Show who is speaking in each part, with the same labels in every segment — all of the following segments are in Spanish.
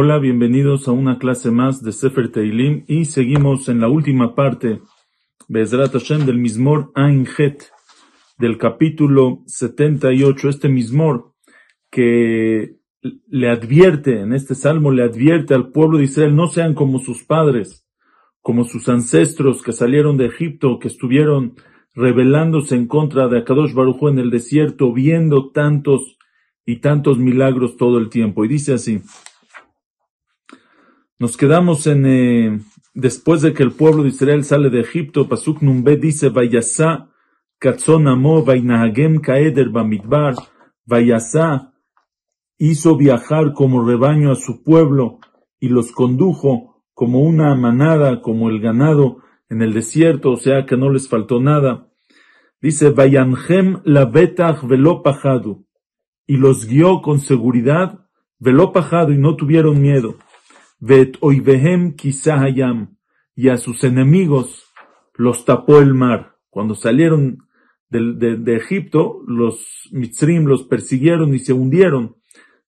Speaker 1: Hola, bienvenidos a una clase más de Sefer Teilim y seguimos en la última parte, Bezrat Hashem, del Mismor Ein Het, del capítulo 78, este Mismor que le advierte, en este salmo le advierte al pueblo de Israel, no sean como sus padres, como sus ancestros que salieron de Egipto, que estuvieron rebelándose en contra de Akadosh Baruj en el desierto, viendo tantos y tantos milagros todo el tiempo. Y dice así, nos quedamos en, eh, después de que el pueblo de Israel sale de Egipto, Pasuk Numbe dice, Vayasa, Katzon Amo, Vainahagem Kaeder Bamidbar, Vayasa, hizo viajar como rebaño a su pueblo y los condujo como una manada, como el ganado en el desierto, o sea que no les faltó nada. Dice, Vayanhem la betach velo y los guió con seguridad, velo y no tuvieron miedo. Vet oivehem kisahayam, y a sus enemigos los tapó el mar. Cuando salieron de, de, Egipto, los mitzrim los persiguieron y se hundieron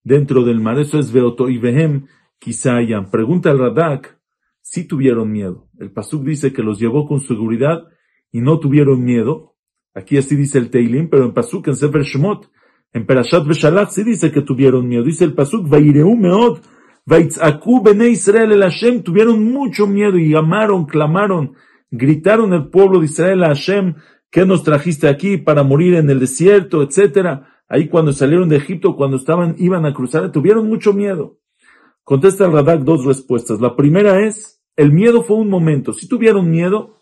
Speaker 1: dentro del mar. Eso es Veotoivehem Kisayam. Pregunta el Radak si tuvieron miedo. El Pasuk dice que los llevó con seguridad y no tuvieron miedo. Aquí así dice el Teilim, pero en Pasuk, en Sefer Shemot, en Perashat Veshalach, sí dice que tuvieron miedo. Dice el Pasuk, Vaireu Meod, Vaitzakú Bene Israel el Hashem, tuvieron mucho miedo y llamaron, clamaron, gritaron el pueblo de Israel a Hashem, ¿qué nos trajiste aquí para morir en el desierto, etcétera? Ahí cuando salieron de Egipto, cuando estaban, iban a cruzar, tuvieron mucho miedo. Contesta el Radak dos respuestas. La primera es, el miedo fue un momento. Si tuvieron miedo,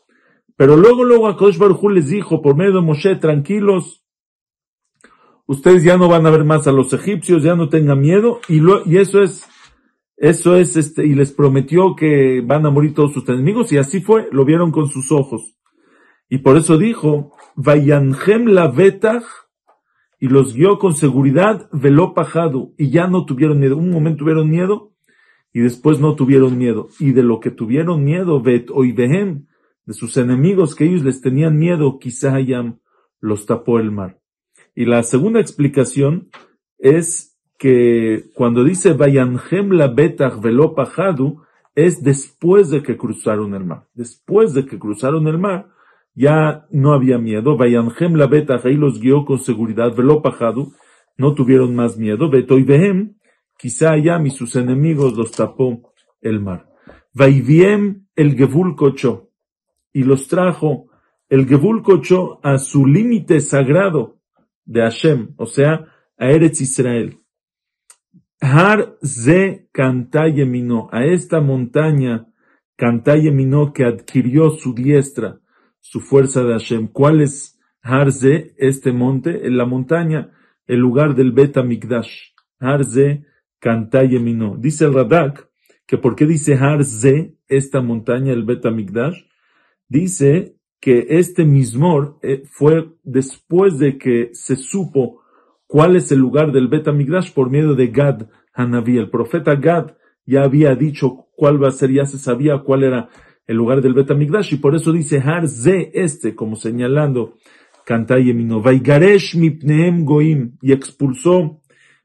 Speaker 1: pero luego, luego a Baruj les dijo por medio de Moshe, tranquilos, ustedes ya no van a ver más a los egipcios, ya no tengan miedo, y, lo, y eso es eso es, este, y les prometió que van a morir todos sus enemigos, y así fue, lo vieron con sus ojos. Y por eso dijo, Vayanjem la vetach, y los guió con seguridad, veló pajado, y ya no tuvieron miedo. Un momento tuvieron miedo, y después no tuvieron miedo. Y de lo que tuvieron miedo, vet oivehem, de sus enemigos que ellos les tenían miedo, quizá hayam, los tapó el mar. Y la segunda explicación es que cuando dice Vayanhem la betach velo pajadu, es después de que cruzaron el mar. Después de que cruzaron el mar, ya no había miedo. Vayanhem la betach, ahí los guió con seguridad, velo pajadu, no tuvieron más miedo. Betoivehem, quizá allá y sus enemigos los tapó el mar. Vaiviem el Gevul Kocho, y los trajo el Gevul Kocho a su límite sagrado de Hashem, o sea, a Eretz Israel. Har ze cantayemino, a esta montaña cantayemino que adquirió su diestra, su fuerza de Hashem. ¿Cuál es Har ze, este monte? En la montaña, el lugar del Beta Mikdash. Har ze cantayemino. Dice el Radak que por qué dice Har ze, esta montaña, el Beta Mikdash. Dice que este mismor eh, fue después de que se supo cuál es el lugar del Bet Amigdash por medio de Gad Hanavi. El profeta Gad ya había dicho cuál va a ser, ya se sabía cuál era el lugar del Bet Amigdash y por eso dice Har Ze este, como señalando Cantayemino. Vaigaresh mipnehem goim y expulsó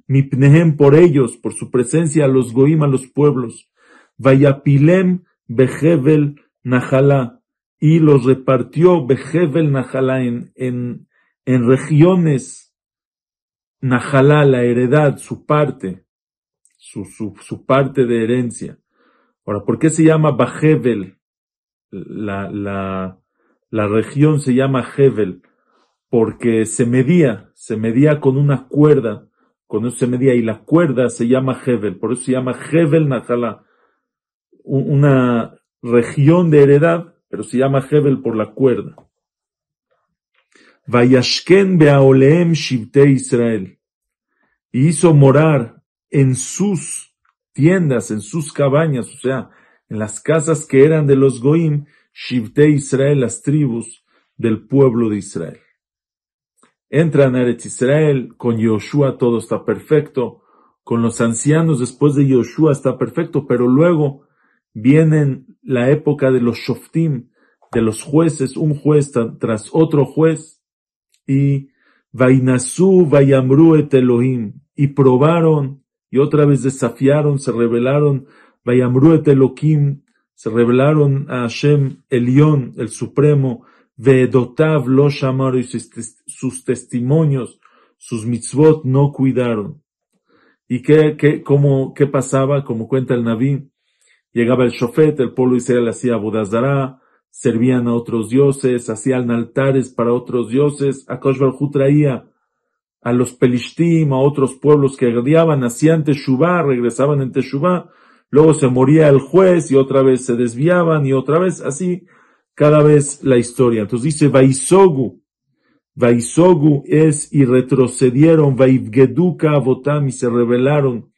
Speaker 1: mipnehem por ellos, por su presencia a los goim, a los pueblos. Vayapilem behevel najalá y los repartió behevel najalá en, en, en regiones Najalá, la heredad, su parte, su, su, su, parte de herencia. Ahora, ¿por qué se llama Bajevel? La, la, la región se llama Hevel, porque se medía, se medía con una cuerda, con eso se medía, y la cuerda se llama Hevel, por eso se llama Hevel Najalá, una región de heredad, pero se llama Hevel por la cuerda. Vayashken beaoleem shivte Israel. Y hizo morar en sus tiendas, en sus cabañas, o sea, en las casas que eran de los Goim, shivte Israel, las tribus del pueblo de Israel. Entran a Eretz Israel, con Yoshua todo está perfecto, con los ancianos después de Yoshua está perfecto, pero luego viene la época de los shoftim, de los jueces, un juez tras otro juez, y Vainasú, Vayamru et Elohim, y probaron, y otra vez desafiaron, se rebelaron, Vayamru et Elohim, se rebelaron a Hashem Elión, el Supremo, Vedotav lo llamaron y sus testimonios, sus mitzvot no cuidaron. ¿Y qué, qué, cómo, qué pasaba? Como cuenta el Naví, llegaba el Shofet, el pueblo de Israel hacía Budazara, servían a otros dioses, hacían altares para otros dioses, Akosh Barhu traía a los Pelishtim, a otros pueblos que odiaban, hacían Teshuvah, regresaban en Teshuvah, luego se moría el juez y otra vez se desviaban y otra vez así, cada vez la historia. Entonces dice Vaisogu, Vaisogu es y retrocedieron, Vaivgeduka Avotam y se rebelaron,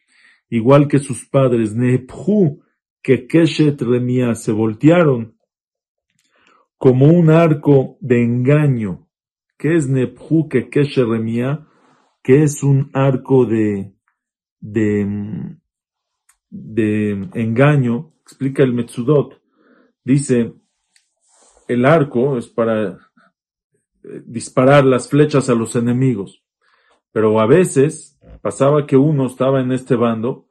Speaker 1: igual que sus padres, Nephu, que Keshet Remia, se voltearon como un arco de engaño. ¿Qué es Nephu, que Keshet Remia? Que es un arco de, de, de engaño, explica el Metsudot. Dice, el arco es para disparar las flechas a los enemigos. Pero a veces pasaba que uno estaba en este bando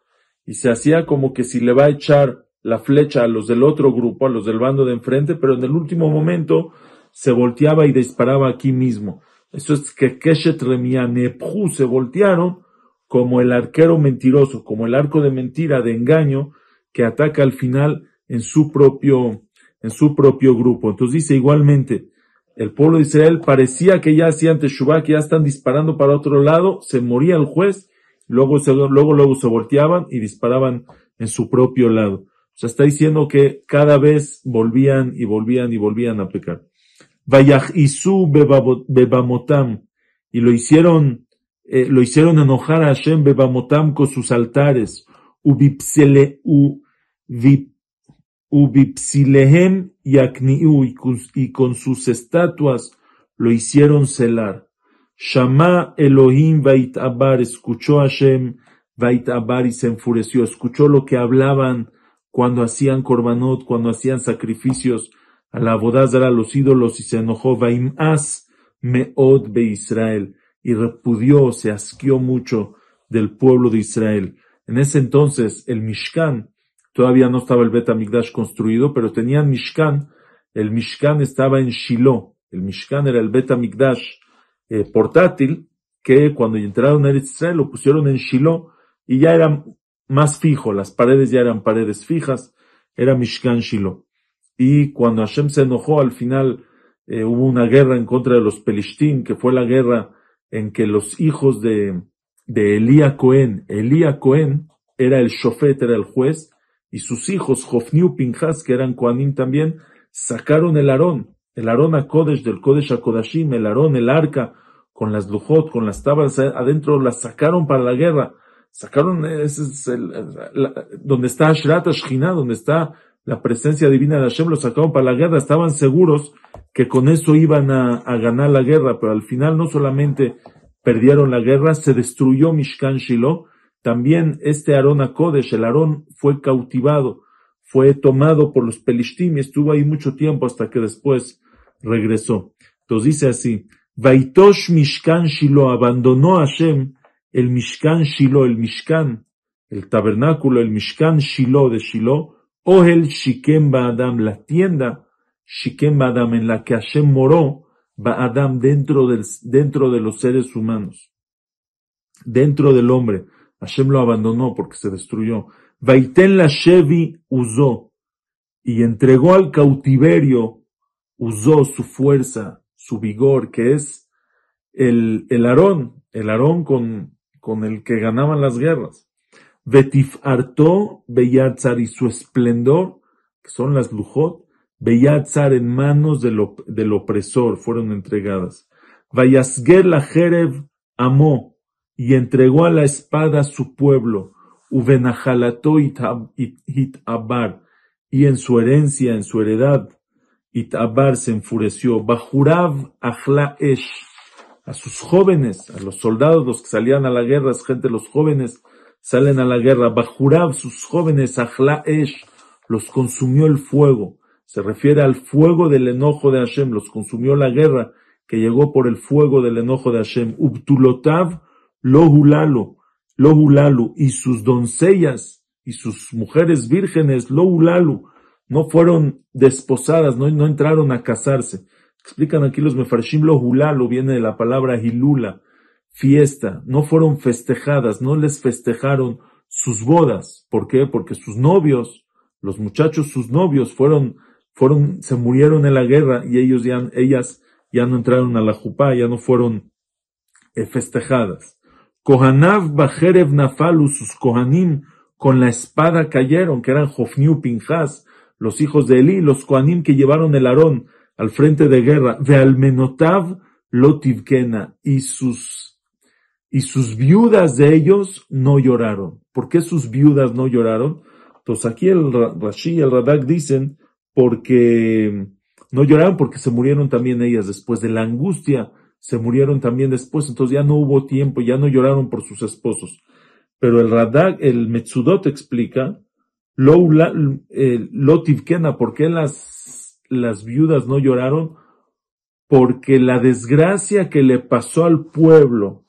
Speaker 1: y se hacía como que si le va a echar la flecha a los del otro grupo, a los del bando de enfrente, pero en el último momento se volteaba y disparaba aquí mismo. Eso es que Keshet Remia Nephu se voltearon como el arquero mentiroso, como el arco de mentira, de engaño, que ataca al final en su propio, en su propio grupo. Entonces dice igualmente, el pueblo de Israel parecía que ya hacían Teshuvah, que ya están disparando para otro lado, se moría el juez, luego, se, luego, luego se volteaban y disparaban en su propio lado. O sea, está diciendo que cada vez volvían y volvían y volvían a pecar. Vayahisu bebamotam, y lo hicieron, eh, lo hicieron enojar a Hashem bebamotam con sus altares, ubipsele, Ubipsilehem yakniu y con sus estatuas lo hicieron celar. Shama Elohim Vait Abar, escuchó Hashem Vait Abar y se enfureció, escuchó lo que hablaban cuando hacían korbanot, cuando hacían sacrificios a la bodazara, a los ídolos, y se enojó Vaim As Meod Be Israel, y repudió, se asqueó mucho del pueblo de Israel. En ese entonces, el Mishkan, Todavía no estaba el Bet Amigdash construido, pero tenían Mishkan. El Mishkan estaba en Shiloh. El Mishkan era el Bet Amigdash eh, portátil, que cuando entraron a Israel lo pusieron en Shiloh y ya era más fijo. Las paredes ya eran paredes fijas. Era Mishkan Shiloh. Y cuando Hashem se enojó, al final eh, hubo una guerra en contra de los Pelishtim, que fue la guerra en que los hijos de, de Elía Cohen, Elía Cohen era el shofet, era el juez, y sus hijos, Jofniu Pinjas, que eran Koanim también, sacaron el Aarón, el Aarón a Kodesh, del Kodesh a Kodashim, el Aarón, el arca, con las lujot, con las tablas adentro, las sacaron para la guerra. Sacaron, ese es el, donde está Ashrat Ashkina, donde está la presencia divina de Hashem, lo sacaron para la guerra. Estaban seguros que con eso iban a, a ganar la guerra, pero al final no solamente perdieron la guerra, se destruyó Mishkan Shiloh, también este Aarón Kodesh, el Aarón fue cautivado, fue tomado por los Pelishtim y estuvo ahí mucho tiempo hasta que después regresó. Entonces dice así, Vaitosh Mishkan Shiloh, abandonó a Hashem el Mishkan Shiloh, el Mishkan, el tabernáculo, el Mishkan Shiloh de Shiloh, Ohel Shikem Ba'adam, la tienda Shikem Ba'adam en la que Hashem moró, Ba'adam dentro, del, dentro de los seres humanos, dentro del hombre. Hashem lo abandonó porque se destruyó. Vaiten la Shevi usó y entregó al cautiverio, usó su fuerza, su vigor, que es el, el Aarón, el Aarón con, con el que ganaban las guerras. Vetif hartó Beyatzar y su esplendor, que son las lujot, Beyatzar en manos del, opresor fueron entregadas. Vayasger la Jerev amó, y entregó a la espada su pueblo, Ubenahalato Itabar, y en su herencia, en su heredad, Itabar se enfureció, Bajurav Achla Esh, a sus jóvenes, a los soldados, los que salían a la guerra, gente, los jóvenes salen a la guerra, Bajurav, sus jóvenes, Achla Esh, los consumió el fuego, se refiere al fuego del enojo de Hashem, los consumió la guerra, que llegó por el fuego del enojo de Hashem. Ubtulotav lohulalo, lohulalu, y sus doncellas y sus mujeres vírgenes, lohulalu, no fueron desposadas, no entraron a casarse. Explican aquí los mefarshim lohulalu, viene de la palabra hilula, fiesta, no fueron festejadas, no les festejaron sus bodas. ¿Por qué? Porque sus novios, los muchachos, sus novios, fueron, fueron, se murieron en la guerra y ellos ya, ellas ya no entraron a la jupá, ya no fueron eh, festejadas. Kohanav Bajerev Nafalu, sus Kohanim, con la espada cayeron, que eran Jofniu Pinjas, los hijos de Eli, los Kohanim que llevaron el Aarón al frente de guerra, Vealmenotav Lotivkena, y sus, y sus viudas de ellos no lloraron. ¿Por qué sus viudas no lloraron? Entonces aquí el Rashi y el Radak dicen, porque no lloraron porque se murieron también ellas después de la angustia, se murieron también después, entonces ya no hubo tiempo, ya no lloraron por sus esposos. Pero el Radak, el Metsudot explica, eh, ¿por qué las, las viudas no lloraron? Porque la desgracia que le pasó al pueblo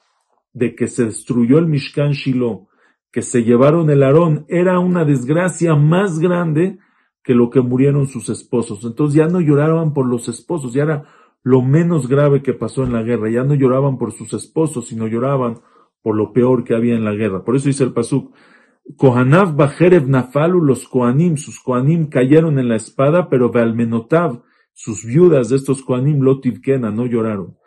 Speaker 1: de que se destruyó el Mishkan Shiloh, que se llevaron el Aarón, era una desgracia más grande que lo que murieron sus esposos. Entonces ya no lloraban por los esposos, ya era lo menos grave que pasó en la guerra. Ya no lloraban por sus esposos, sino lloraban por lo peor que había en la guerra. Por eso dice el Pasuk, Kohanav Bajerev Nafalu, los Koanim, sus Koanim cayeron en la espada, pero Bealmenotav, sus viudas de estos Koanim, Lotivkena, no lloraron.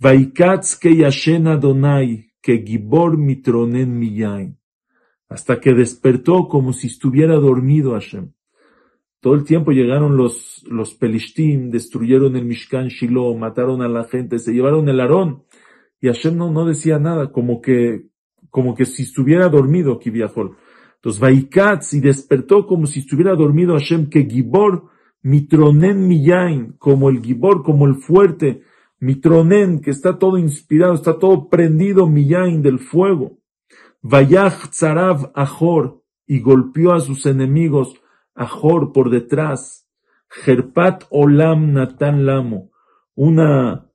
Speaker 1: Que Yashena Donai, que Gibor Mitronen Miyain. Hasta que despertó como si estuviera dormido Hashem. Todo el tiempo llegaron los, los Pelishtim, destruyeron el Mishkan Shiloh, mataron a la gente, se llevaron el Aarón. Y Hashem no, no decía nada, como que, como que si estuviera dormido Kiviahol. Entonces, Vaikatz, y despertó como si estuviera dormido Hashem, que Gibor, Mitronen Miyain, como el Gibor, como el fuerte, Mitronen, que está todo inspirado, está todo prendido Miyain del fuego. Vayach Tzarav Ahor, y golpeó a sus enemigos, Ajor por detrás, Gerpat Olam Natan Lamo, una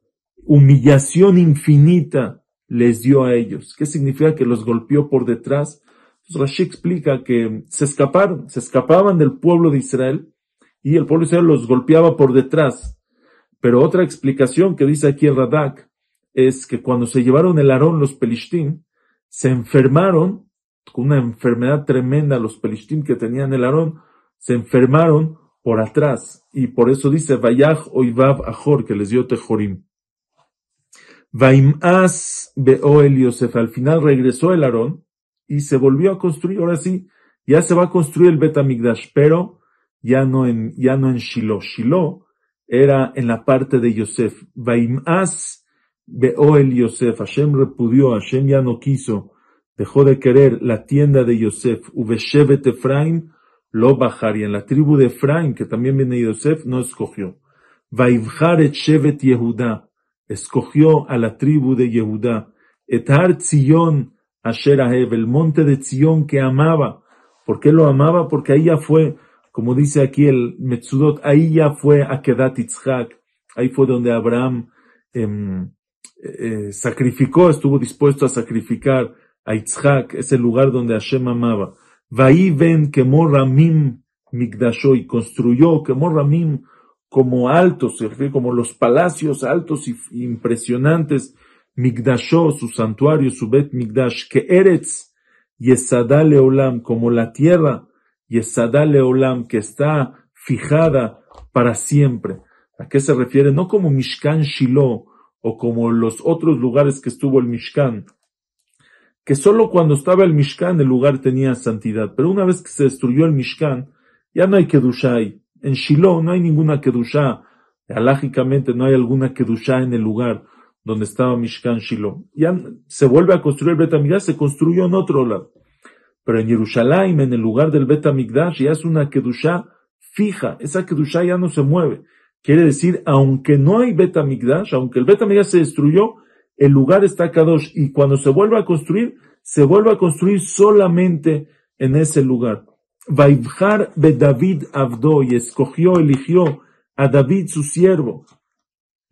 Speaker 1: humillación infinita les dio a ellos. ¿Qué significa que los golpeó por detrás? Rashi explica que se escaparon, se escapaban del pueblo de Israel y el pueblo de Israel los golpeaba por detrás. Pero otra explicación que dice aquí el Radak es que cuando se llevaron el Aarón los Pelishtim, se enfermaron con una enfermedad tremenda los Pelishtim que tenían el Aarón, se enfermaron por atrás, y por eso dice Vayach Oivav Ajor, que les dio Tejorim. Vaimaz Beoel Yosef, al final regresó el Aarón y se volvió a construir, ahora sí, ya se va a construir el Betamigdash, pero ya no en, ya no en Shiloh. Shiloh era en la parte de Yosef. Vaimaz Beoel Yosef, Hashem repudió, Hashem ya no quiso, dejó de querer la tienda de Yosef, Uveshevet Efraim, lo bajar, y en la tribu de Efraín, que también viene Yosef, no escogió. Vaivjar et Shevet Yehuda, escogió a la tribu de Yehuda. Etar Tzion Asher Ahev, el monte de Tzion que amaba. ¿Por qué lo amaba? Porque ahí ya fue, como dice aquí el Metzudot, ahí ya fue Akedat Itzhak, ahí fue donde Abraham em, eh, sacrificó, estuvo dispuesto a sacrificar a Itzhak, ese lugar donde Hashem amaba. Vaí ven que Ramim Migdashó y construyó que Ramim como altos, como los palacios altos y impresionantes, Migdashó, su santuario, su Bet Migdash, que Eretz, Yesadá Leolam, como la tierra, Yesadá Leolam, que está fijada para siempre. ¿A qué se refiere? No como Mishkan Shiloh, o como los otros lugares que estuvo el Mishkan, que solo cuando estaba el Mishkan el lugar tenía santidad, pero una vez que se destruyó el Mishkan, ya no hay Kedushá ahí. En Shiloh no hay ninguna Kedushá. Alágicamente no hay alguna Kedushá en el lugar donde estaba Mishkan Shiloh. Ya se vuelve a construir el Betamigdash, se construyó en otro lado. Pero en Jerusalén, en el lugar del Betamigdash, ya es una Kedushá fija. Esa Kedushá ya no se mueve. Quiere decir, aunque no hay Betamigdash, aunque el Betamigdash se destruyó, el lugar está Kadosh y cuando se vuelva a construir, se vuelve a construir solamente en ese lugar. Vaivjar be David Abdo y escogió, eligió a David su siervo.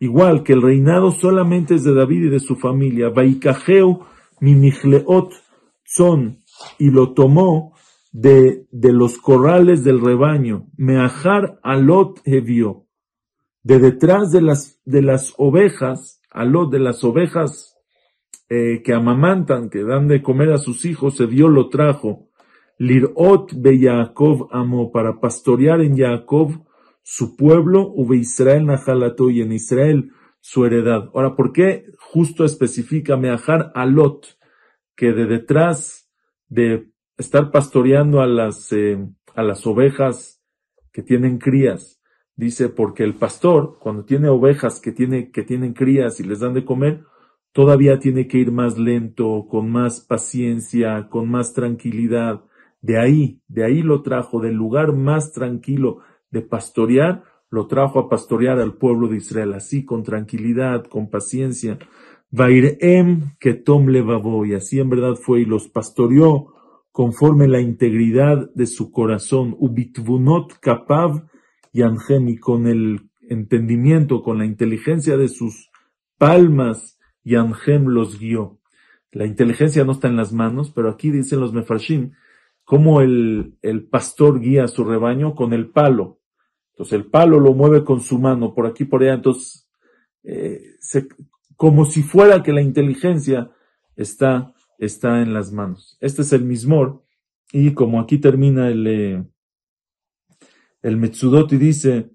Speaker 1: Igual que el reinado solamente es de David y de su familia, Vaikajeu Mimichleot son, y lo tomó de, de los corrales del rebaño, Meajar Alot Hevió, de detrás de las, de las ovejas, Alot de las ovejas eh, que amamantan, que dan de comer a sus hijos, se dio lo trajo, Lirot be Yaakov amó, para pastorear en Jacob su pueblo, Ube Israel Nahalato, y en Israel su heredad. Ahora, ¿por qué justo especifica Meajar Alot, que de detrás de estar pastoreando a las, eh, a las ovejas que tienen crías, dice, porque el pastor, cuando tiene ovejas que, tiene, que tienen crías y les dan de comer, todavía tiene que ir más lento, con más paciencia, con más tranquilidad. De ahí, de ahí lo trajo, del lugar más tranquilo, de pastorear, lo trajo a pastorear al pueblo de Israel, así con tranquilidad, con paciencia. Vairem que Tom y así en verdad fue, y los pastoreó conforme la integridad de su corazón, ubitvunot kapav yanchem, y con el entendimiento, con la inteligencia de sus palmas, yanchem los guió. La inteligencia no está en las manos, pero aquí dicen los mefarshim, cómo el, el pastor guía a su rebaño con el palo. El palo lo mueve con su mano, por aquí, por allá, entonces, eh, como si fuera que la inteligencia está, está en las manos. Este es el mismor, y como aquí termina el, eh, el Metsudot y dice,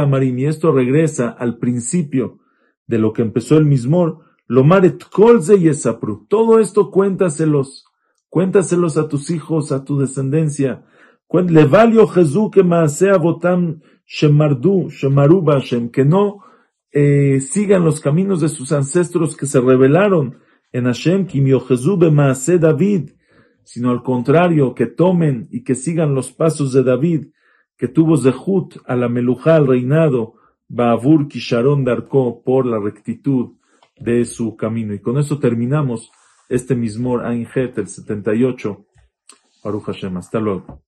Speaker 1: Amarim, y esto regresa al principio de lo que empezó el mismor, Lomaret Kolze y. Todo esto cuéntaselos, cuéntaselos a tus hijos, a tu descendencia, Levalio Jesús que Maasea Botam Shemardu, Shemaruba Hashem, que no eh, sigan los caminos de sus ancestros que se rebelaron en Hashem, Kimio Jesús Maase David, sino al contrario, que tomen y que sigan los pasos de David, que tuvo Zehut a la al reinado, Baavur Kisharon Darko, por la rectitud de su camino. Y con eso terminamos este mismor Ainjet, el 78. Baruch Hashem. Hasta luego.